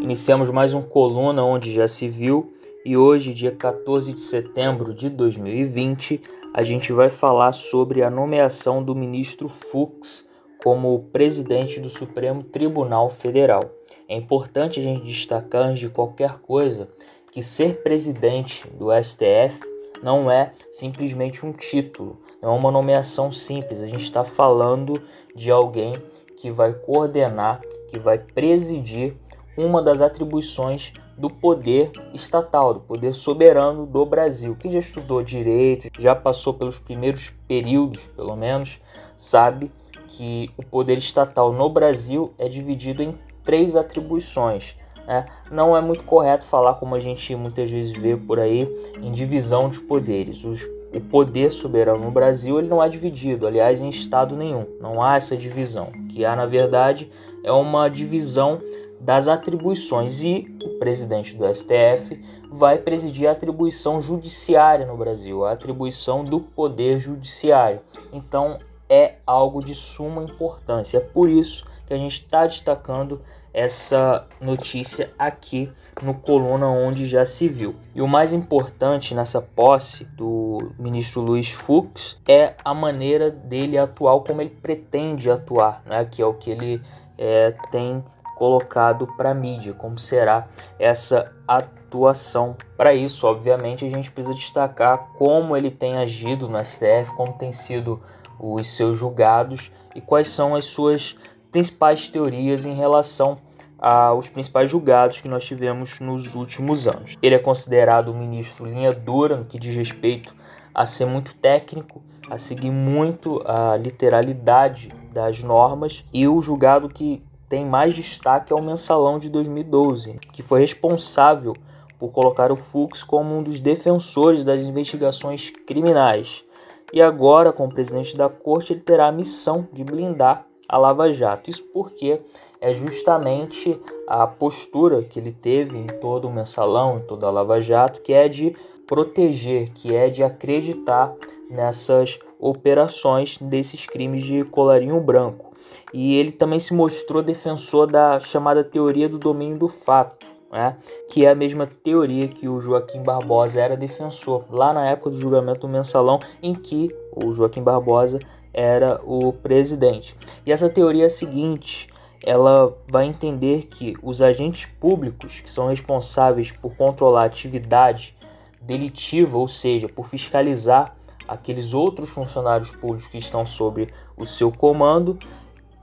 Iniciamos mais um coluna onde já se viu e hoje, dia 14 de setembro de 2020, a gente vai falar sobre a nomeação do ministro Fux como presidente do Supremo Tribunal Federal. É importante a gente destacar antes de qualquer coisa que ser presidente do STF não é simplesmente um título, não é uma nomeação simples. A gente está falando de alguém que vai coordenar, que vai presidir uma das atribuições do poder estatal, do poder soberano do Brasil. Quem já estudou direito, já passou pelos primeiros períodos, pelo menos, sabe que o poder estatal no Brasil é dividido em três atribuições. Né? Não é muito correto falar, como a gente muitas vezes vê por aí, em divisão de poderes. Os, o poder soberano no Brasil ele não é dividido, aliás, em estado nenhum. Não há essa divisão. O que há, na verdade, é uma divisão das atribuições e o presidente do STF vai presidir a atribuição judiciária no Brasil, a atribuição do poder judiciário. Então é algo de suma importância. É por isso que a gente está destacando essa notícia aqui no coluna onde já se viu. E o mais importante nessa posse do ministro Luiz Fux é a maneira dele atuar, como ele pretende atuar, né? que é o que ele é, tem colocado para mídia, como será essa atuação. Para isso, obviamente, a gente precisa destacar como ele tem agido no STF, como tem sido os seus julgados e quais são as suas principais teorias em relação aos principais julgados que nós tivemos nos últimos anos. Ele é considerado um ministro linha dura no que diz respeito a ser muito técnico, a seguir muito a literalidade das normas e o julgado que tem mais destaque é o mensalão de 2012, que foi responsável por colocar o Fux como um dos defensores das investigações criminais. E agora, como presidente da corte, ele terá a missão de blindar a Lava Jato. Isso porque é justamente a postura que ele teve em todo o mensalão, em toda a Lava Jato, que é de proteger, que é de acreditar nessas operações desses crimes de colarinho branco. E ele também se mostrou defensor da chamada teoria do domínio do fato, né? que é a mesma teoria que o Joaquim Barbosa era defensor, lá na época do julgamento do mensalão, em que o Joaquim Barbosa era o presidente. E essa teoria é a seguinte: ela vai entender que os agentes públicos que são responsáveis por controlar a atividade delitiva, ou seja, por fiscalizar aqueles outros funcionários públicos que estão sob o seu comando,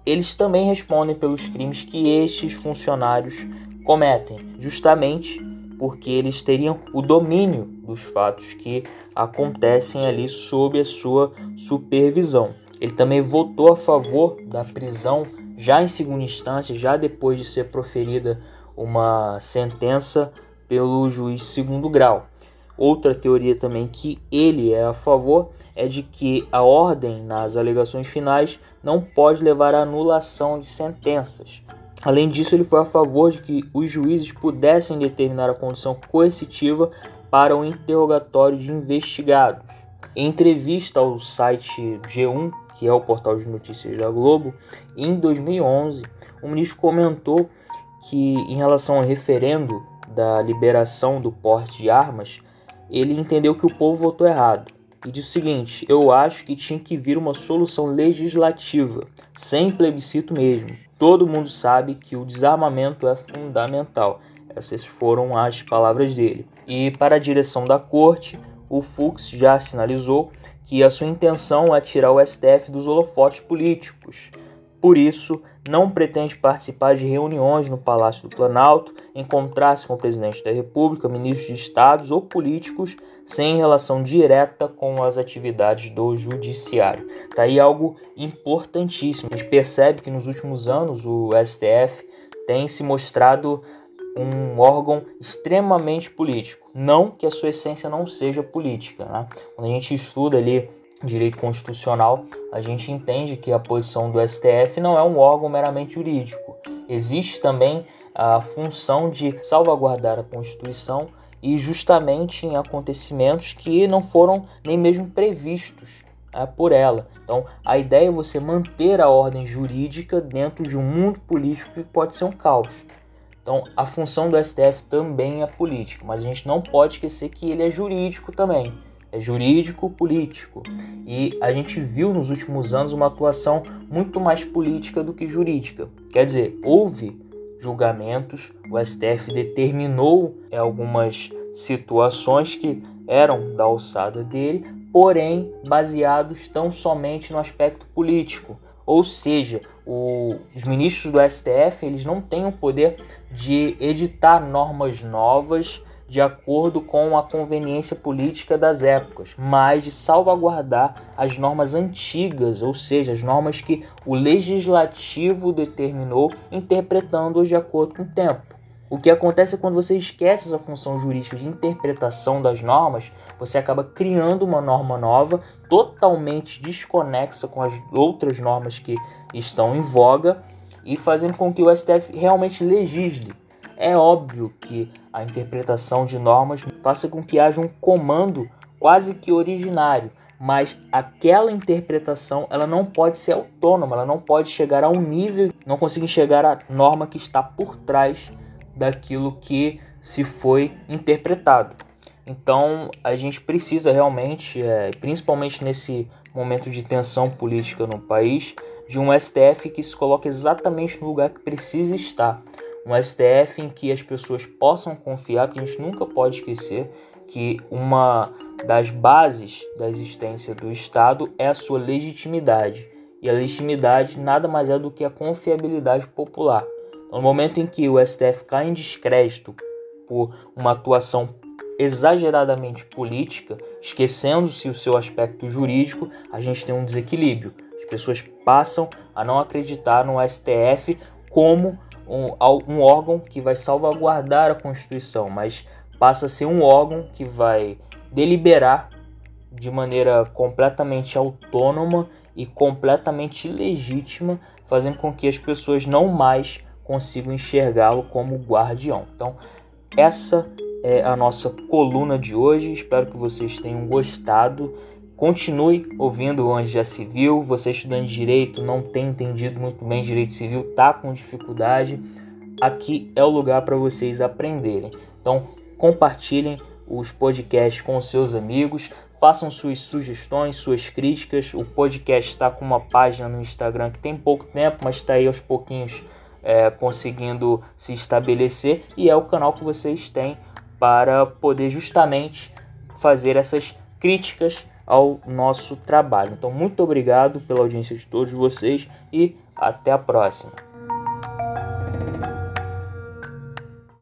eles também respondem pelos crimes que estes funcionários cometem, justamente porque eles teriam o domínio dos fatos que acontecem ali sob a sua supervisão. Ele também votou a favor da prisão já em segunda instância, já depois de ser proferida uma sentença pelo juiz segundo grau. Outra teoria também que ele é a favor é de que a ordem nas alegações finais não pode levar à anulação de sentenças. Além disso, ele foi a favor de que os juízes pudessem determinar a condição coercitiva para o interrogatório de investigados. Em entrevista ao site G1, que é o portal de notícias da Globo, em 2011, o ministro comentou que, em relação ao referendo da liberação do porte de armas, ele entendeu que o povo votou errado e disse o seguinte: Eu acho que tinha que vir uma solução legislativa, sem plebiscito mesmo. Todo mundo sabe que o desarmamento é fundamental. Essas foram as palavras dele. E para a direção da corte, o Fux já sinalizou que a sua intenção é tirar o STF dos holofotes políticos. Por isso, não pretende participar de reuniões no Palácio do Planalto, encontrar-se com o presidente da República, ministros de estados ou políticos sem relação direta com as atividades do judiciário. Tá aí algo importantíssimo. A gente percebe que nos últimos anos o STF tem se mostrado um órgão extremamente político. Não que a sua essência não seja política. Né? Quando a gente estuda ali direito constitucional, a gente entende que a posição do STF não é um órgão meramente jurídico. Existe também a função de salvaguardar a Constituição e justamente em acontecimentos que não foram nem mesmo previstos é, por ela. Então, a ideia é você manter a ordem jurídica dentro de um mundo político que pode ser um caos. Então, a função do STF também é política, mas a gente não pode esquecer que ele é jurídico também. É jurídico político. E a gente viu nos últimos anos uma atuação muito mais política do que jurídica. Quer dizer, houve julgamentos, o STF determinou algumas situações que eram da alçada dele, porém baseados tão somente no aspecto político. Ou seja, o, os ministros do STF eles não têm o poder de editar normas novas de acordo com a conveniência política das épocas, mas de salvaguardar as normas antigas, ou seja, as normas que o legislativo determinou, interpretando-as de acordo com o tempo. O que acontece é quando você esquece essa função jurídica de interpretação das normas, você acaba criando uma norma nova, totalmente desconexa com as outras normas que estão em voga e fazendo com que o STF realmente legisle. É óbvio que a interpretação de normas faça com que haja um comando quase que originário, mas aquela interpretação ela não pode ser autônoma, ela não pode chegar a um nível, não conseguir chegar à norma que está por trás daquilo que se foi interpretado. Então a gente precisa realmente, é, principalmente nesse momento de tensão política no país, de um STF que se coloque exatamente no lugar que precisa estar. Um STF em que as pessoas possam confiar, que a gente nunca pode esquecer que uma das bases da existência do Estado é a sua legitimidade. E a legitimidade nada mais é do que a confiabilidade popular. No momento em que o STF cai em descrédito por uma atuação exageradamente política, esquecendo-se o seu aspecto jurídico, a gente tem um desequilíbrio. As pessoas passam a não acreditar no STF como um, um órgão que vai salvaguardar a Constituição, mas passa a ser um órgão que vai deliberar de maneira completamente autônoma e completamente ilegítima, fazendo com que as pessoas não mais consigo enxergá-lo como guardião. Então, essa é a nossa coluna de hoje. Espero que vocês tenham gostado. Continue ouvindo o Anjo já Civil. Você estudante de direito, não tem entendido muito bem direito civil, tá com dificuldade. Aqui é o lugar para vocês aprenderem. Então, compartilhem os podcasts com seus amigos, façam suas sugestões, suas críticas. O podcast está com uma página no Instagram que tem pouco tempo, mas está aí aos pouquinhos é, conseguindo se estabelecer e é o canal que vocês têm para poder justamente fazer essas críticas ao nosso trabalho. Então, muito obrigado pela audiência de todos vocês e até a próxima.